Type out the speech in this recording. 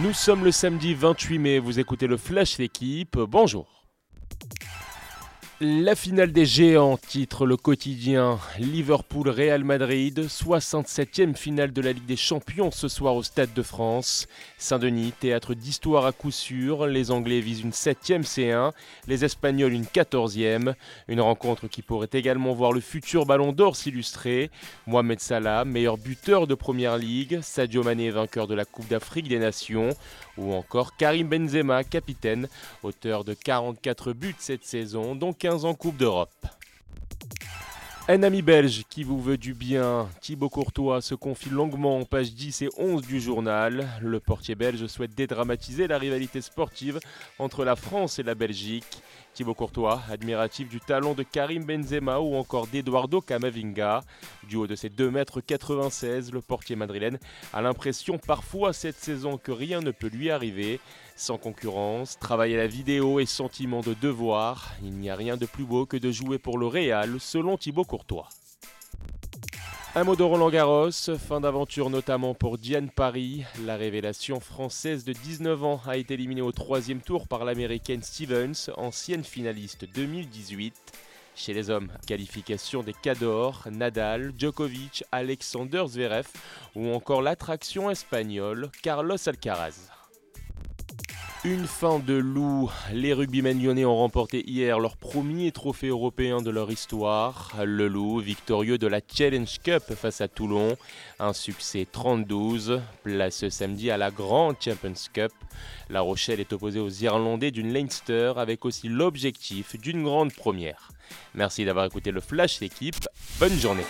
Nous sommes le samedi 28 mai, vous écoutez le Flash d'équipe, bonjour. La finale des géants titre le quotidien Liverpool-Real Madrid, 67e finale de la Ligue des Champions ce soir au Stade de France. Saint-Denis, théâtre d'histoire à coup sûr, les Anglais visent une 7e C1, les Espagnols une 14e. Une rencontre qui pourrait également voir le futur Ballon d'Or s'illustrer. Mohamed Salah, meilleur buteur de Première Ligue, Sadio Mané, vainqueur de la Coupe d'Afrique des Nations, ou encore Karim Benzema, capitaine, auteur de 44 buts cette saison, dont 15 en Coupe d'Europe. Un ami belge qui vous veut du bien, Thibaut Courtois se confie longuement en page 10 et 11 du journal. Le portier belge souhaite dédramatiser la rivalité sportive entre la France et la Belgique. Thibaut Courtois, admiratif du talent de Karim Benzema ou encore d'Eduardo Camavinga. Du haut de ses 2,96 m, le portier madrilène a l'impression parfois cette saison que rien ne peut lui arriver. Sans concurrence, travail à la vidéo et sentiment de devoir, il n'y a rien de plus beau que de jouer pour le Real, selon Thibaut Courtois. Un mot de Roland Garros, fin d'aventure notamment pour Diane Paris. La révélation française de 19 ans a été éliminée au troisième tour par l'américaine Stevens, ancienne finaliste 2018. Chez les hommes, qualification des Cador, Nadal, Djokovic, Alexander Zverev ou encore l'attraction espagnole Carlos Alcaraz. Une fin de loup. Les rugbymen lyonnais ont remporté hier leur premier trophée européen de leur histoire. Le loup, victorieux de la Challenge Cup face à Toulon. Un succès 32. Place samedi à la Grand Champions Cup. La Rochelle est opposée aux Irlandais d'une Leinster avec aussi l'objectif d'une grande première. Merci d'avoir écouté le Flash d'équipe. Bonne journée.